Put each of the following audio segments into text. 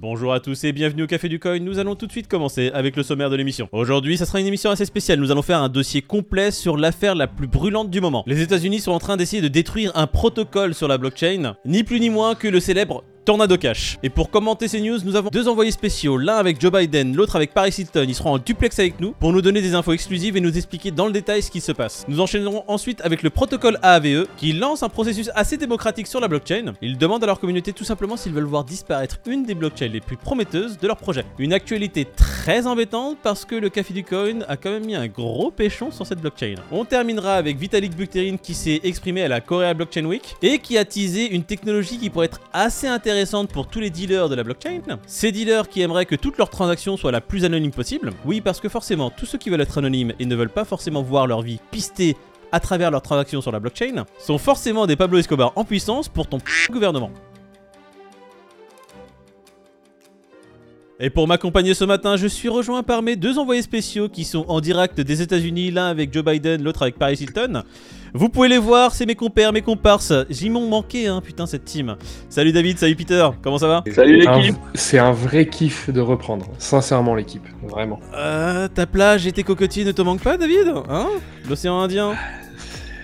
Bonjour à tous et bienvenue au Café du Coin. Nous allons tout de suite commencer avec le sommaire de l'émission. Aujourd'hui, ça sera une émission assez spéciale. Nous allons faire un dossier complet sur l'affaire la plus brûlante du moment. Les États-Unis sont en train d'essayer de détruire un protocole sur la blockchain, ni plus ni moins que le célèbre Tornado. Et pour commenter ces news, nous avons deux envoyés spéciaux, l'un avec Joe Biden, l'autre avec Paris Hilton. Ils seront en duplex avec nous pour nous donner des infos exclusives et nous expliquer dans le détail ce qui se passe. Nous enchaînerons ensuite avec le protocole AAVE qui lance un processus assez démocratique sur la blockchain. Ils demandent à leur communauté tout simplement s'ils veulent voir disparaître une des blockchains les plus prometteuses de leur projet. Une actualité très embêtante parce que le Café du Coin a quand même mis un gros péchon sur cette blockchain. On terminera avec Vitalik Buterin qui s'est exprimé à la Korea Blockchain Week et qui a teasé une technologie qui pourrait être assez intéressante pour tous les dealers de la blockchain. Ces dealers qui aimeraient que toutes leurs transactions soient la plus anonyme possible. Oui, parce que forcément, tous ceux qui veulent être anonymes et ne veulent pas forcément voir leur vie pistée à travers leurs transactions sur la blockchain sont forcément des Pablo Escobar en puissance pour ton gouvernement. Et pour m'accompagner ce matin, je suis rejoint par mes deux envoyés spéciaux qui sont en direct des États-Unis, l'un avec Joe Biden, l'autre avec Paris Hilton. Vous pouvez les voir, c'est mes compères, mes comparses. J'y m'ont manqué, hein, putain, cette team. Salut David, salut Peter, comment ça va? Salut l'équipe C'est un vrai kiff de reprendre, sincèrement l'équipe, vraiment. Euh, ta plage et tes cocotiers ne te manquent pas, David? Hein? L'océan Indien?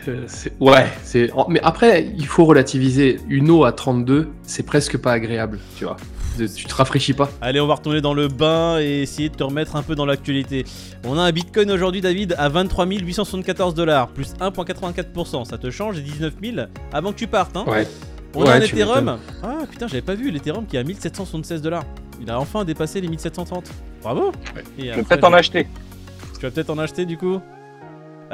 Euh, ouais, c'est. Mais après, il faut relativiser. Une eau à 32, c'est presque pas agréable, tu vois. De- Tu te rafraîchis pas. Allez, on va retourner dans le bain et essayer de te remettre un peu dans l'actualité. On a un bitcoin aujourd'hui, David, à 23 874 dollars, plus 1,84%. Ça te change des 19 000 avant que tu partes, hein Ouais. On a Ouais, un Ethereum. Ah putain, j'avais pas vu l'Ethereum qui est à 1776 dollars. Il a enfin dépassé les 1730. Bravo Et Je vais peut-être en acheter. Tu vas peut-être en acheter du coup?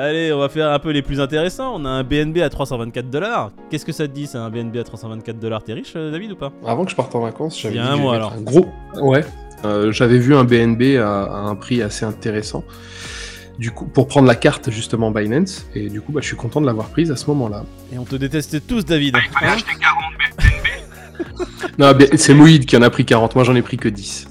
Allez, on va faire un peu les plus intéressants. On a un BNB à 324 dollars. Qu'est-ce que ça te dit, c'est un BNB à 324 dollars? T'es riche, euh, David, ou pas? Avant que je parte en vacances, j'avais alors. un gros. Ouais. Euh, j'avais vu un BNB à, à un prix assez intéressant. Du coup, pour prendre la carte justement Binance, et du coup, bah, je suis content de l'avoir prise à ce moment-là. Et on te déteste tous, David. Il fallait Hein acheter 40 Non, mais c'est Moïd qui en a pris 40, moi j'en ai pris que 10.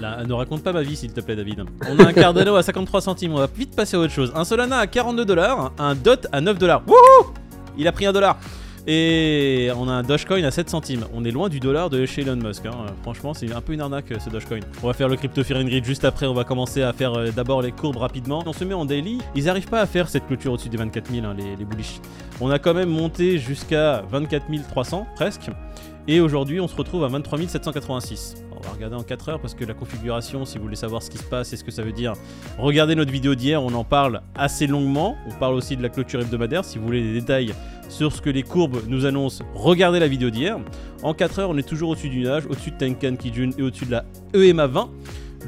Ne raconte pas ma vie, s'il te plaît, David. On a un Cardano à 53 centimes. On va vite passer à autre chose. Un Solana à 42 dollars. Un DOT à 9 dollars. Wouhou Il a pris un dollar. Et on a un Dogecoin à 7 centimes. On est loin du dollar de chez Elon Musk. hein. Franchement, c'est un peu une arnaque ce Dogecoin. On va faire le Crypto Fear juste après. On va commencer à faire euh, d'abord les courbes rapidement. On se met en daily. Ils arrivent pas à faire cette clôture au-dessus des 24 000, hein, les, les bullish. On a quand même monté jusqu'à 24 300 presque. Et aujourd'hui, on se retrouve à 23 786. On va regarder en 4 heures parce que la configuration, si vous voulez savoir ce qui se passe et ce que ça veut dire, regardez notre vidéo d'hier, on en parle assez longuement. On parle aussi de la clôture hebdomadaire. Si vous voulez des détails sur ce que les courbes nous annoncent, regardez la vidéo d'hier. En 4 heures, on est toujours au-dessus du nuage, au-dessus de Tenkan Kijun et au-dessus de la EMA 20.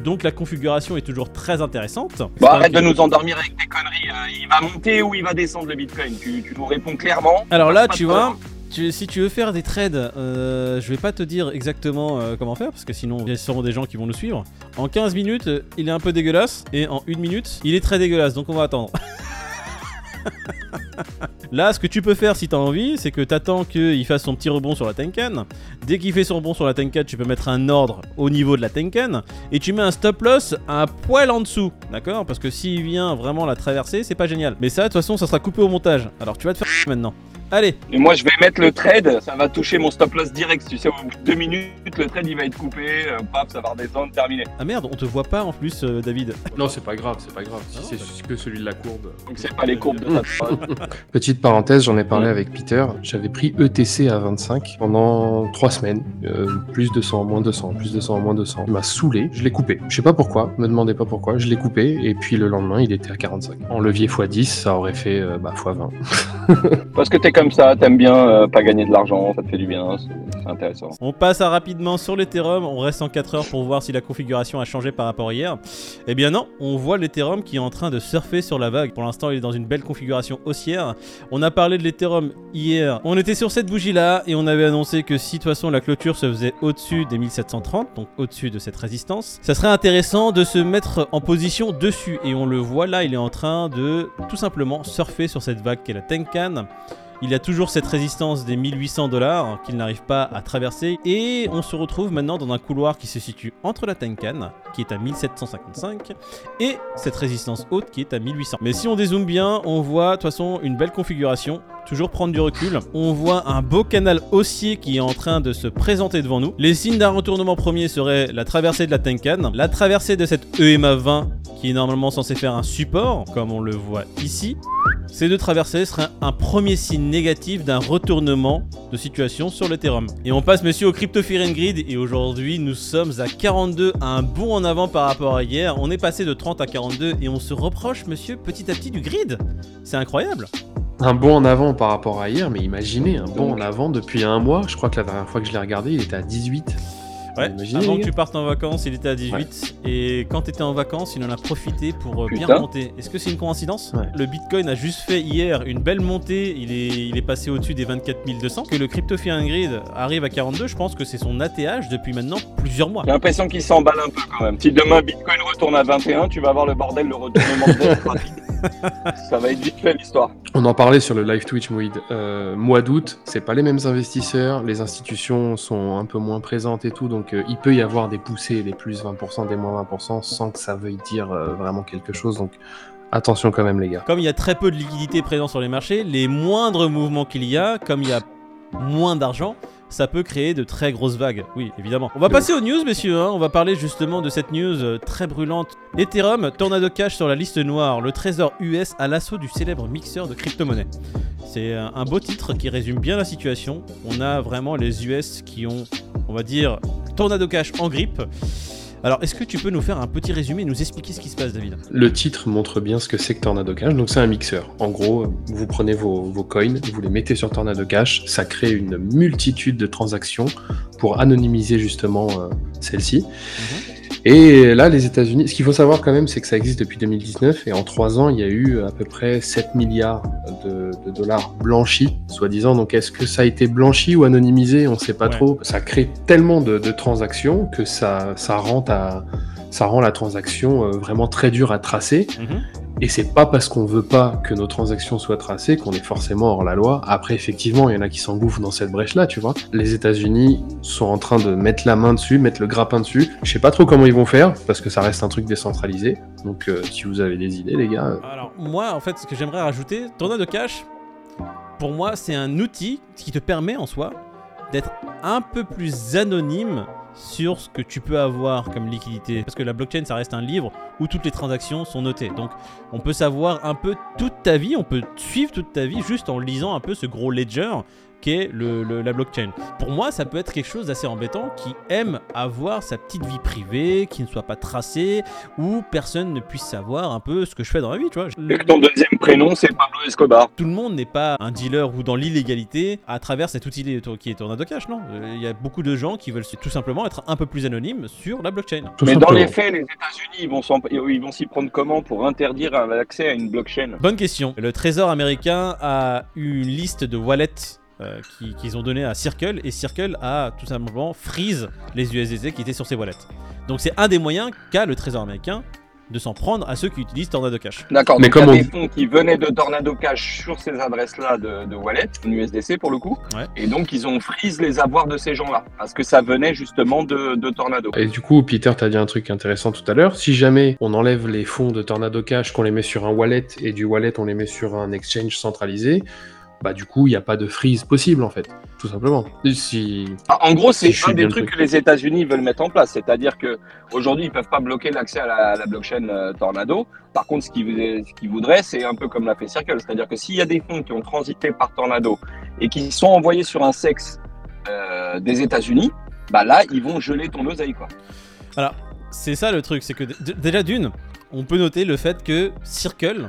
Donc la configuration est toujours très intéressante. Bon, arrête de nous endormir avec tes conneries. euh, il va monter ou il va descendre le bitcoin tu, tu nous réponds clairement. Alors là, tu vois, si tu veux faire des trades, euh, je vais pas te dire exactement euh, comment faire parce que sinon il y des gens qui vont nous suivre. En 15 minutes, il est un peu dégueulasse et en 1 minute, il est très dégueulasse donc on va attendre. Là, ce que tu peux faire si t'as envie, c'est que t'attends qu'il fasse son petit rebond sur la Tenkan. Dès qu'il fait son rebond sur la Tenkan, tu peux mettre un ordre au niveau de la Tenkan et tu mets un stop loss un poil en dessous, d'accord? Parce que s'il vient vraiment la traverser, c'est pas génial. Mais ça, de toute façon, ça sera coupé au montage. Alors tu vas te faire maintenant. Allez, Et moi, je vais mettre le trade. Ça va toucher mon stop loss direct. Tu sais, au bout de deux minutes, le trade il va être coupé. euh, paf, ça va redescendre, terminé. Ah merde, on te voit pas en plus, euh, David. Non, c'est pas grave, c'est pas grave. Si Ah non, c'est juste que celui de la courbe. Donc, c'est pas les courbes de ta Petite parenthèse, j'en ai parlé avec Peter. J'avais pris ETC à 25 pendant 3 semaines. Euh, plus 200, moins 200, plus 200, moins 200. Il m'a saoulé. Je l'ai coupé. Je sais pas pourquoi. Me demandez pas pourquoi. Je l'ai coupé. Et puis le lendemain, il était à 45. En levier x10, ça aurait fait euh, bah, x20. Parce que t'es ça, t'aimes bien euh, pas gagner de l'argent, ça te fait du bien, c'est intéressant. On passe rapidement sur l'Ethereum, on reste en 4 heures pour voir si la configuration a changé par rapport à hier. Eh bien non, on voit l'Ethereum qui est en train de surfer sur la vague. Pour l'instant, il est dans une belle configuration haussière. On a parlé de l'Ethereum hier. On était sur cette bougie là et on avait annoncé que si de toute façon la clôture se faisait au-dessus des 1730, donc au-dessus de cette résistance, ça serait intéressant de se mettre en position dessus. Et on le voit là, il est en train de tout simplement surfer sur cette vague qu'est la Tenkan. Il a toujours cette résistance des 1800 dollars qu'il n'arrive pas à traverser. Et on se retrouve maintenant dans un couloir qui se situe entre la Tenkan, qui est à 1755, et cette résistance haute qui est à 1800. Mais si on dézoome bien, on voit de toute façon une belle configuration. Toujours prendre du recul. On voit un beau canal haussier qui est en train de se présenter devant nous. Les signes d'un retournement premier seraient la traversée de la Tenkan, la traversée de cette EMA 20 qui est normalement censé faire un support, comme on le voit ici. Ces deux traversées seraient un premier signe négatif d'un retournement de situation sur l'Ethereum. Et on passe monsieur au Crypto Fear Grid et aujourd'hui nous sommes à 42, un bond en avant par rapport à hier. On est passé de 30 à 42 et on se reproche monsieur petit à petit du grid. C'est incroyable. Un bond en avant par rapport à hier, mais imaginez, un bond en avant depuis un mois. Je crois que la dernière fois que je l'ai regardé, il était à 18. Ouais, avant que tu partes en vacances, il était à 18. Et quand tu étais en vacances, il en a profité pour euh, bien monter. Est-ce que c'est une coïncidence Ouais. Le Bitcoin a juste fait hier une belle montée. Il est, il est passé au-dessus des 24 200. Que le Crypto Grid arrive à 42, je pense que c'est son ATH depuis maintenant plusieurs mois. J'ai l'impression qu'il s'emballe un peu quand même. Si demain Bitcoin retourne à 21, tu vas voir le bordel, le retournement de rapide. Ça va être vite fait l'histoire. On en parlait sur le live Twitch Moïd. Euh, mois d'août, c'est pas les mêmes investisseurs, les institutions sont un peu moins présentes et tout, donc euh, il peut y avoir des poussées, des plus 20%, des moins 20%, sans que ça veuille dire euh, vraiment quelque chose. Donc attention quand même les gars. Comme il y a très peu de liquidités présentes sur les marchés, les moindres mouvements qu'il y a, comme il y a moins d'argent, ça peut créer de très grosses vagues. Oui, évidemment. On va passer aux news, messieurs. hein. On va parler justement de cette news euh, très brûlante. Ethereum, Tornado Cash sur la liste noire. Le trésor US à l'assaut du célèbre mixeur de crypto-monnaie. C'est un un beau titre qui résume bien la situation. On a vraiment les US qui ont, on va dire, Tornado Cash en grippe. Alors, est-ce que tu peux nous faire un petit résumé et nous expliquer ce qui se passe, David? Le titre montre bien ce que c'est que Tornado Cash. Donc c'est un mixeur. En gros, vous prenez vos, vos coins, vous les mettez sur Tornado Cash, ça crée une multitude de transactions pour anonymiser justement euh, celle-ci. Et là, les États-Unis, ce qu'il faut savoir quand même, c'est que ça existe depuis 2019 et en trois ans, il y a eu à peu près 7 milliards de, de dollars blanchis, soi-disant. Donc est-ce que ça a été blanchi ou anonymisé? On ne sait pas Ouais. trop. Ça crée tellement de, de transactions que ça, ça rend à ça rend la transaction euh, vraiment très dure à tracer. Mhm. Et c'est pas parce qu'on veut pas que nos transactions soient tracées qu'on est forcément hors la loi. Après, effectivement, il y en a qui s'engouffrent dans cette brèche-là, tu vois. Les États-Unis sont en train de mettre la main dessus, mettre le grappin dessus. Je sais pas trop comment ils vont faire parce que ça reste un truc décentralisé. Donc, euh, si vous avez des idées, les gars, euh, Alors, moi, en fait, ce que j'aimerais rajouter, Tornado Cash, pour moi, c'est un outil qui te permet en soi d'être un peu plus anonyme sur ce que tu peux avoir comme liquidité. Parce que la blockchain, ça reste un livre où toutes les transactions sont notées. Donc, on peut savoir un peu toute ta vie, on peut suivre toute ta vie juste en lisant un peu ce gros ledger qu'est le, le- la blockchain. Pour moi, ça peut être quelque chose d'assez embêtant qui aime avoir sa petite vie privée, qui ne soit pas tracée, où personne ne puisse savoir un peu ce que je fais dans la vie, tu vois. Et que ton deuxième prénom, c'est Pablo Escobar. Tout le monde n'est pas un dealer ou dans l'illégalité à travers cet outil qui est Tornado Cash, non? Euh, Il y a beaucoup de gens qui veulent tout simplement être un peu plus anonymes sur la blockchain. tout Mais dans les faits, les États-Unis, ils vont s'y prendre comment pour interdire l'accès à une blockchain? Bonne question. Le Trésor américain a une liste de wallets euh, qui- qu'ils ont donné à Circle et Circle a tout simplement freeze les USDT qui étaient sur ces wallets. Donc c'est un des moyens qu'a le Trésor américain de s'en prendre à ceux qui utilisent Tornado Cash. D'accord, Mais comme des on- fonds qui venaient de Tornado Cash sur ces adresses-là de, de wallet, en USDC pour le coup, Ouais. et donc ils ont freeze les avoirs de ces gens-là, parce que ça venait justement de, de Tornado. Et du coup, Peter, t'as dit un truc intéressant tout à l'heure. Si jamais on enlève les fonds de Tornado Cash, qu'on les met sur un wallet et du wallet on les met sur un exchange centralisé, bah du coup, il n'y a pas de freeze possible en fait, tout simplement. Si Ah, En gros, c'est Si un des trucs truc. que les États-Unis veulent mettre en place, c'est-à-dire que aujourd'hui ils peuvent pas bloquer l'accès à la, à la blockchain euh, Tornado. Par contre, ce qu'ils voudraient- ce voudraient, c'est un peu comme l'a fait Circle, c'est-à-dire que s'il y a des fonds qui ont transité par Tornado et qui sont envoyés sur un sexe euh, des États-Unis, bah là, ils vont geler ton oseille, quoi. Alors, c'est ça le truc, c'est que déjà d'une, on peut noter le fait que Circle,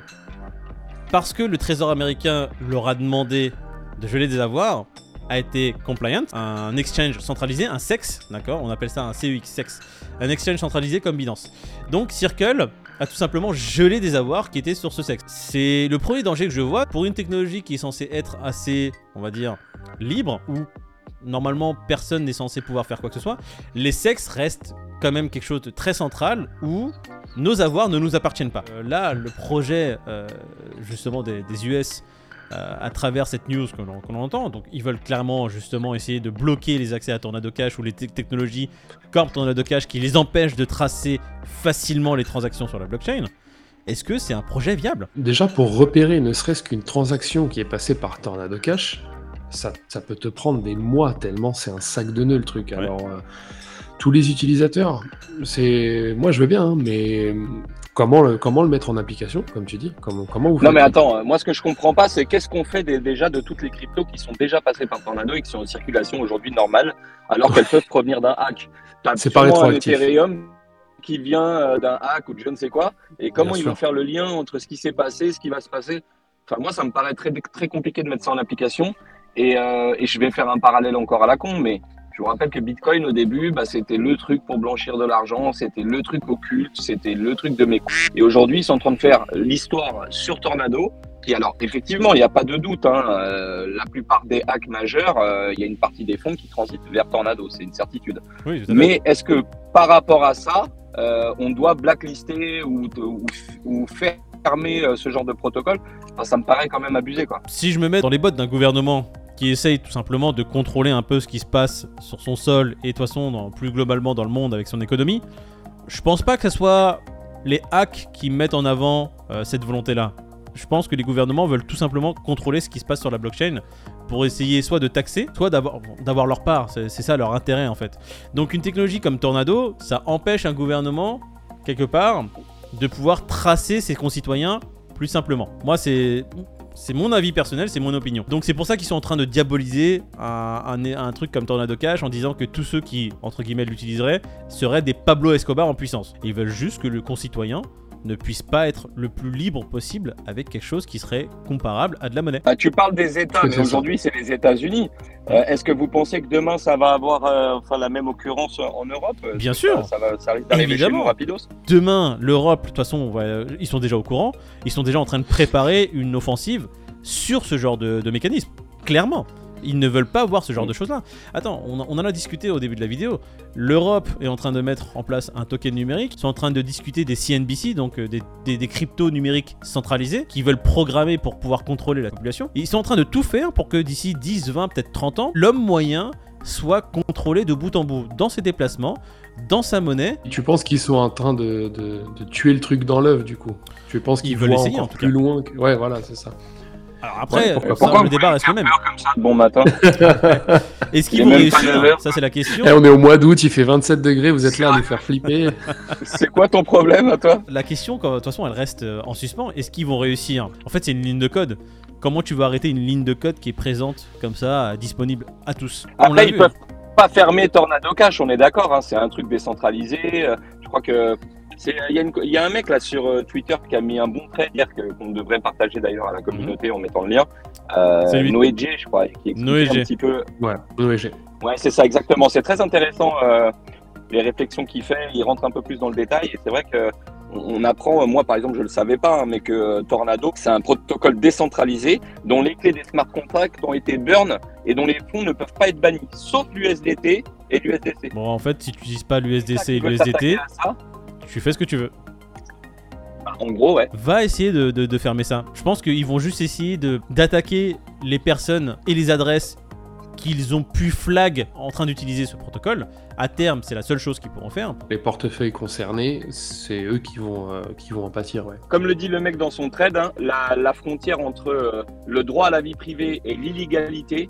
parce que le Trésor américain leur a demandé de geler des avoirs, a été compliant, un exchange centralisé, un SEX, d'accord On appelle ça un CEX, SEX, un exchange centralisé comme Binance. Donc Circle a tout simplement gelé des avoirs qui étaient sur ce sexe. C'est le premier danger que je vois pour une technologie qui est censée être assez, on va dire, libre, où normalement personne n'est censé pouvoir faire quoi que ce soit. Les sexes restent quand même quelque chose de très central où nos avoirs ne nous appartiennent pas. Euh, là, le projet euh, justement des, des US euh, à travers cette news que l'on qu'on entend. Donc ils veulent clairement justement essayer de bloquer les accès à Tornado Cash ou les te- technologies comme Tornado Cash qui les empêchent de tracer facilement les transactions sur la blockchain. Est-ce que c'est un projet viable? Déjà, pour repérer ne serait-ce qu'une transaction qui est passée par Tornado Cash, ça, ça peut te prendre des mois tellement c'est un sac de nœuds le truc. Ouais. Alors, tous les utilisateurs, c'est. Moi, je veux bien, hein, mais comment le, comment le mettre en application, comme tu dis? Comment, comment vous Non mais attends, euh, moi ce que je comprends pas, c'est qu'est-ce qu'on fait des- déjà de toutes les cryptos qui sont déjà passées par Tornado et qui sont en circulation aujourd'hui normale, alors qu'elles peuvent provenir d'un hack? C'est pas rétroactif. Ethereum qui vient euh, d'un hack ou de je ne sais quoi, et comment Bien ils sûr. vont faire le lien entre ce qui s'est passé, ce qui va se passer? Enfin moi ça me paraît très très compliqué de mettre ça en application, et, euh, et je vais faire un parallèle encore à la con, mais je vous rappelle que Bitcoin au début, bah, c'était le truc pour blanchir de l'argent, c'était le truc occulte, c'était le truc de mes coups. Et aujourd'hui, ils sont en train de faire l'histoire sur Tornado. Et alors, effectivement, il n'y a pas de doute. Hein, euh, la plupart des hacks majeurs, euh, il y a une partie des fonds qui transitent vers Tornado, c'est une certitude. Oui. Mais est-ce que par rapport à ça, euh, on doit blacklister ou, ou, ou fermer ce genre de protocole? Enfin, Ça me paraît quand même abusé, quoi. Si je me mets dans les bottes d'un gouvernement qui essaye tout simplement de contrôler un peu ce qui se passe sur son sol et de toute façon plus globalement dans le monde avec son économie, je pense pas que ce soit les hacks qui mettent en avant euh, cette volonté-là. Je pense que les gouvernements veulent tout simplement contrôler ce qui se passe sur la blockchain pour essayer soit de taxer, soit d'avoir leur part. C'est ça leur intérêt en fait. Donc une technologie comme Tornado, ça empêche un gouvernement, quelque part, de pouvoir tracer ses concitoyens plus simplement. Moi, c'est c'est mon avis personnel, c'est mon opinion. Donc c'est pour ça qu'ils sont en train de diaboliser un, truc comme Tornado Cash en disant que tous ceux qui, entre guillemets, l'utiliseraient seraient des Pablo Escobar en puissance. Ils veulent juste que le concitoyen ne puisse pas être le plus libre possible avec quelque chose qui serait comparable à de la monnaie. Bah, tu parles des États, mais aujourd'hui, c'est les États-Unis. Euh, Est-ce que vous pensez que demain, ça va avoir euh, enfin, la même occurrence en Europe? Bien Ça- sûr. Ça, va, ça risque d'arriver chez Évidemment. nous rapidos. Demain, l'Europe, de toute façon, va- ils sont déjà au courant, ils sont déjà en train de préparer une offensive sur ce genre de, de mécanisme. Clairement. Ils ne veulent pas voir ce genre de choses-là. Attends, on, on en a discuté au début de la vidéo. L'Europe est en train de mettre en place un token numérique. Ils sont en train de discuter des CNBC, donc euh, des, des- des cryptos numériques centralisés, qui veulent programmer pour pouvoir contrôler la population. Et ils sont en train de tout faire pour que d'ici 10, 20, peut-être 30 ans, l'homme moyen soit contrôlé de bout en bout dans ses déplacements, dans sa monnaie, Tu penses qu'ils sont en train de, de- de tuer le truc dans l'œuf, du coup? Tu penses qu'ils Ils veulent essayer, encore en tout plus cas. loin que... Ouais, voilà, c'est ça. Alors après, Ouais, pourquoi ça, le débat reste le même. Comme ça, de bon matin. Est-ce Il qu'ils vont réussir. Ça, c'est la question. Eh, on est au mois d'août, il fait 27 degrés, vous êtes là à nous faire flipper. c'est quoi ton problème à toi? La question, de toute façon, elle reste euh, en suspens. Est-ce qu'ils vont réussir? En fait, c'est une ligne de code. Comment tu vas arrêter une ligne de code qui est présente comme ça, euh, disponible à tous? On l'a Après, ils vu, peuvent pas fermer Tornado Cash, on est d'accord. hein, c'est un truc décentralisé. euh, Je crois que il y, a une- il y a un mec là sur euh, Twitter qui a mis un bon trait hier que- qu'on devrait partager d'ailleurs à la communauté en mettant le lien. Euh. Noé G, je crois, qui explique Noé un petit peu. Ouais, j'ai- Ouais, c'est ça exactement. C'est très intéressant euh, les réflexions qu'il fait. Il rentre un peu plus dans le détail et c'est vrai que on on apprend, moi par exemple je le savais pas, hein, mais que euh, Tornado c'est un protocole décentralisé dont les clés des smart contracts ont été burn et dont les fonds ne peuvent pas être bannis, sauf l'USDT et l'USDC. Bon, en fait, si tu n'utilises pas l'USDC et l'USDT, tu fais ce que tu veux. Bah, En gros, ouais. Va essayer de, de- de fermer ça. Je pense qu'ils vont juste essayer de- d'attaquer les personnes et les adresses qu'ils ont pu flag en train d'utiliser ce protocole. À terme, c'est la seule chose qu'ils pourront faire. Les portefeuilles concernés, c'est eux qui vont, euh, qui vont en pâtir, ouais. Comme le dit le mec dans son trade, hein, la, la frontière entre euh, le droit à la vie privée et l'illégalité,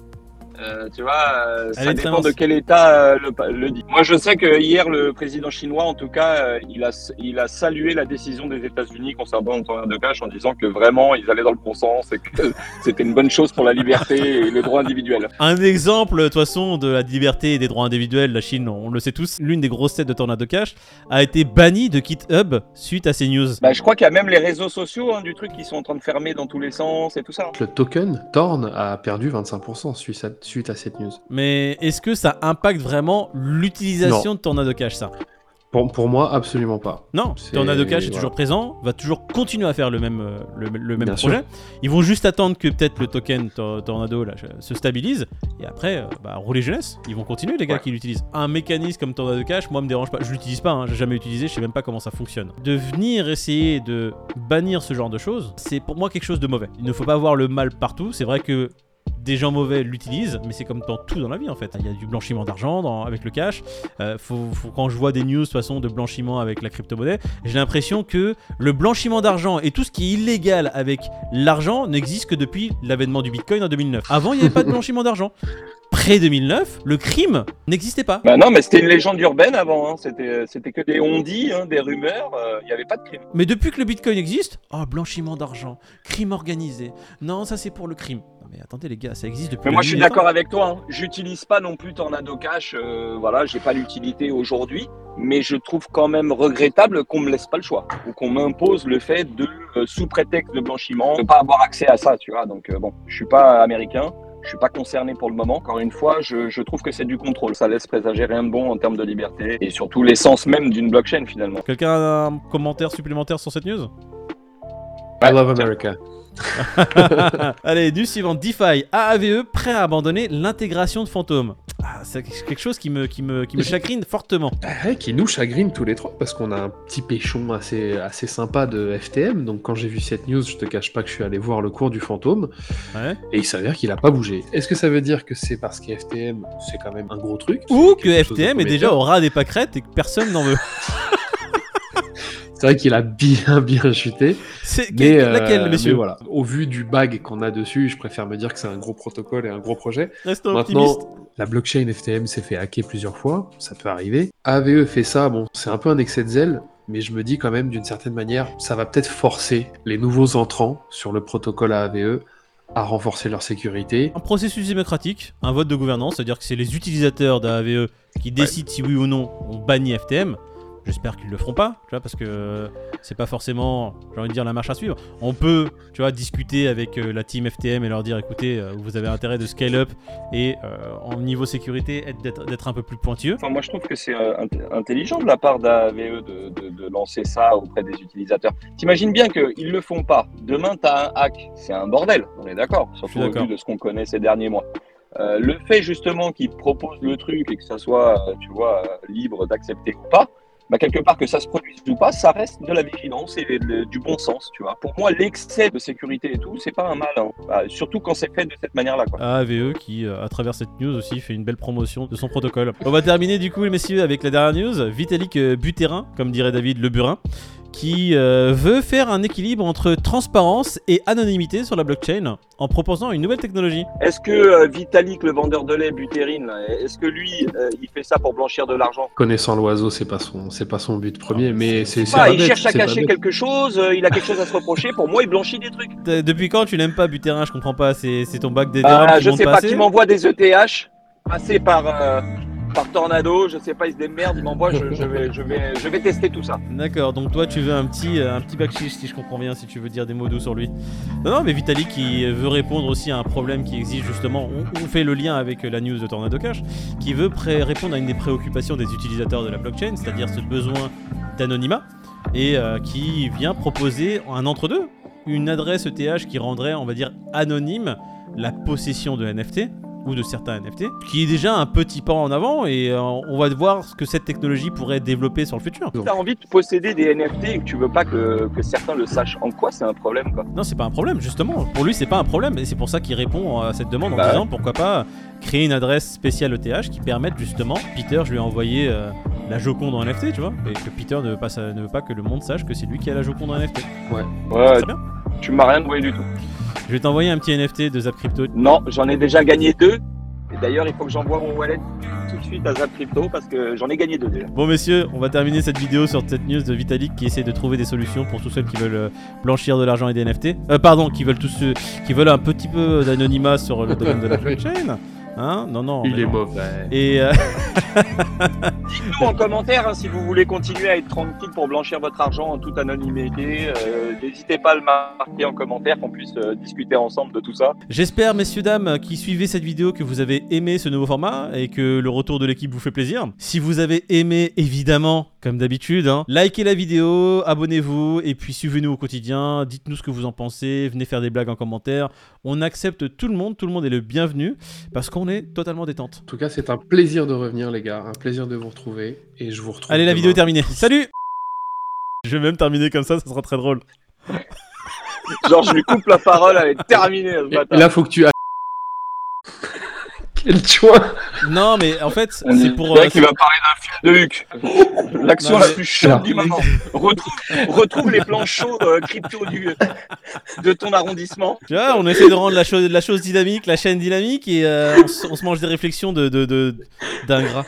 euh, tu vois, euh, ça dépend de quel État euh, le, le dit. Moi, je sais que hier, le président chinois, en tout cas, euh, il, a, il a salué la décision des États-Unis concernant le de cash en disant que vraiment, ils allaient dans le bon sens et que c'était une bonne chose pour la liberté et le droit individuel. Un exemple, de toute façon, de la liberté et des droits individuels, la Chine, on le sait tous, l'une des grosses têtes de Tornado Cash a été bannie de GitHub suite à ces news. Bah, je crois qu'il y a même les réseaux sociaux hein, du truc qui sont en train de fermer dans tous les sens et tout ça. Le token, Torn, a perdu 25% suite à, suite à cette news. Mais est-ce que ça impacte vraiment l'utilisation de Tornado Cash, ça? Pour, pour moi, absolument pas. Non, Tornado Cash est voilà. toujours présent, va toujours continuer à faire le même, euh, le, le même Bien projet. Ils vont juste attendre que peut-être le token Tor- Tornado là, se stabilise et après, euh, bah, rouler jeunesse. Ils vont continuer, les gars Ouais. qui l'utilisent. Un mécanisme comme Tornado Cash, moi, me dérange pas. Je l'utilise pas, hein, j'ai jamais utilisé, je sais même pas comment ça fonctionne. De venir essayer de bannir ce genre de choses, c'est pour moi quelque chose de mauvais. Il ne faut pas voir le mal partout. C'est vrai que des gens mauvais l'utilisent, mais c'est comme dans tout dans la vie en fait. Il y a du blanchiment d'argent avec le cash. Euh, quand je vois des news de façon de blanchiment avec la crypto-monnaie, j'ai l'impression que le blanchiment d'argent et tout ce qui est illégal avec l'argent n'existe que depuis l'avènement du Bitcoin en 2009. Avant, il n'y avait pas de blanchiment d'argent. Près 2009, le crime n'existait pas. Bah non, mais c'était une légende urbaine avant. hein. C'était, c'était que des on-dit, hein, des rumeurs. euh, Il n'y avait pas de crime. Mais depuis que le Bitcoin existe, oh, blanchiment d'argent, crime organisé. Non, ça c'est pour le crime. Non mais attendez les gars, ça existe depuis. Mais moi, je suis d'accord avec toi. Hein. J'utilise pas non plus Tornado Cash. Euh, voilà, j'ai pas l'utilité aujourd'hui. Mais je trouve quand même regrettable qu'on me laisse pas le choix ou qu'on m'impose le fait de, euh, sous prétexte de blanchiment, de pas avoir accès à ça. Tu vois. Donc euh, bon, je suis pas américain. Je suis pas concerné pour le moment. Encore une fois, je, je trouve que c'est du contrôle. Ça laisse présager rien de bon en termes de liberté et surtout l'essence même d'une blockchain finalement. Quelqu'un a un commentaire supplémentaire sur cette news? I love America. Allez, du suivant, DeFi, AAVE, prêt à abandonner l'intégration de fantômes. Ah, c'est quelque chose qui me, qui me, qui me chagrine fortement. Ouais, qui nous chagrine tous les trois parce qu'on a un petit péchon assez, assez sympa de FTM. Donc quand j'ai vu cette news, je te cache pas que je suis allé voir le cours du fantôme Ouais. et il s'avère qu'il a pas bougé. Est-ce que ça veut dire que c'est parce que FTM c'est quand même un gros truc? Ou que FTM est déjà au ras des pâquerettes et que personne n'en veut? C'est vrai qu'il a bien bien chuté. C'est Mais, euh, laquelle, messieurs mais voilà, au vu du bag qu'on a dessus, je préfère me dire que c'est un gros protocole et un gros projet. Restons Maintenant, optimistes. la blockchain FTM s'est fait hacker plusieurs fois, ça peut arriver. AVE fait ça, bon, c'est un peu un excès de zèle, mais je me dis quand même d'une certaine manière, ça va peut-être forcer les nouveaux entrants sur le protocole AVE à renforcer leur sécurité. Un processus démocratique, un vote de gouvernance, c'est-à-dire que c'est les utilisateurs d'AAVE qui décident si oui ou non on bannit FTM. J'espère qu'ils le feront pas, tu vois, parce que c'est pas forcément, j'ai envie de dire, la marche à suivre. On peut, tu vois, discuter avec euh, la team FTM et leur dire, écoutez, euh, vous avez intérêt de scale up et euh, en niveau sécurité, être- d'être un peu plus pointilleux. Enfin, moi, je trouve que c'est euh, int- intelligent de la part d'AVE de, de, de lancer ça auprès des utilisateurs. T'imagines bien qu'ils le font pas. Demain, tu as un hack. C'est un bordel, on est d'accord, surtout au vu de ce qu'on connaît ces derniers mois. Euh, le fait justement qu'ils proposent le truc et que ça soit, tu vois, libre d'accepter ou pas, bah, quelque part que ça se produise ou pas, ça reste de la vigilance et du bon sens, tu vois. Pour moi, l'excès de sécurité et tout, c'est pas un mal, hein. Bah, surtout quand c'est fait de cette manière-là, quoi. AAVE qui, euh, à travers cette news aussi, fait une belle promotion de son protocole. On va terminer du coup, messieurs, avec la dernière news. Vitalik euh, Buterin, comme dirait David Le Burin, qui euh, veut faire un équilibre entre transparence et anonymité sur la blockchain en proposant une nouvelle technologie. Est-ce que euh, Vitalik, le vendeur de lait, Butérine, là, est-ce que lui, euh, il fait ça pour blanchir de l'argent? Connaissant l'oiseau, c'est pas son, c'est pas son but premier, Ah, mais c'est, pas Il bête, cherche à cacher quelque chose, euh, il a quelque chose à se reprocher. Pour moi, il blanchit des trucs. Depuis quand tu n'aimes pas Buterin Je comprends pas. C'est c'est ton bac des Ah, qui je sais pas, qui m'envoie des ETH passés par, euh, par Tornado, je sais pas, il se démerde, il m'envoie, je, je vais, je, vais, tester tout ça. D'accord, donc toi tu veux un petit, euh, un petit si je comprends bien, si tu veux dire des mots doux sur lui. Non, non, mais Vitalik qui veut répondre aussi à un problème qui existe justement, on, fait le lien avec la news de Tornado Cash, qui veut répondre à une des préoccupations des utilisateurs de la blockchain, c'est-à-dire ce besoin d'anonymat, et euh, qui vient proposer un entre-deux, une adresse ETH qui rendrait, on va dire, anonyme la possession de NFT ou de certains NFT, qui est déjà un petit pas en avant et euh, on va voir ce que cette technologie pourrait développer sur le futur. Si t'as envie de posséder des NFT et que tu veux pas que, que certains le sachent en quoi, c'est un problème, quoi? Non, c'est pas un problème, justement. Pour lui, c'est pas un problème. Et c'est pour ça qu'il répond à cette demande en Bah disant pourquoi pas créer une adresse spéciale ETH qui permette justement. Peter, je lui ai envoyé euh, la Joconde en NFT, tu vois. Et que Peter ne veut, pas, ne veut pas que le monde sache que c'est lui qui a la Joconde en NFT. Ouais, bien. tu m'as rien envoyé du tout. Je vais t'envoyer un petit NFT de Zap Crypto. Non, j'en ai déjà gagné deux. Et d'ailleurs, il faut que j'envoie mon wallet tout de suite à Zap Crypto parce que j'en ai gagné deux déjà. Bon, messieurs, on va terminer cette vidéo sur cette news de Vitalik qui essaie de trouver des solutions pour tous ceux qui veulent euh, blanchir de l'argent et des NFT. Euh, pardon, qui veulent tous ceux qui veulent un petit peu d'anonymat sur le domaine de la blockchain. Hein Non, non. Il est non. mauvais. Et euh, Dites-nous en commentaire hein, si vous voulez continuer à être tranquille pour blanchir votre argent en toute anonymité. Euh, N'hésitez pas à le marquer en commentaire, qu'on puisse euh, discuter ensemble de tout ça. J'espère, messieurs, dames, qui suivez cette vidéo, que vous avez aimé ce nouveau format et que le retour de l'équipe vous fait plaisir. Si vous avez aimé, évidemment, Comme d'habitude, hein. likez la vidéo, abonnez-vous et puis suivez-nous au quotidien. Dites-nous ce que vous en pensez. Venez faire des blagues en commentaire. On accepte tout le monde. Tout le monde est le bienvenu parce qu'on est totalement détente. En tout cas, c'est un plaisir de revenir, les gars. Un plaisir de vous retrouver. Et je vous retrouve. Allez, la vidéo est terminée. Salut Je vais même terminer comme ça, ça sera très drôle. Genre, je lui coupe la parole, elle est terminée, ce Et bâtard. là, faut que tu. Quel choix Non, mais en fait, On c'est pour. le euh, mec, il va parler d'un film de Luc. L'action Non, la plus chaude du moment. Retrouve, retrouve les plans chauds euh, crypto du, de ton arrondissement. Tu vois, on essaie de rendre la chose, la chose dynamique, la chaîne dynamique et euh, on, se- on se mange des réflexions de, de, de- d'ingrats.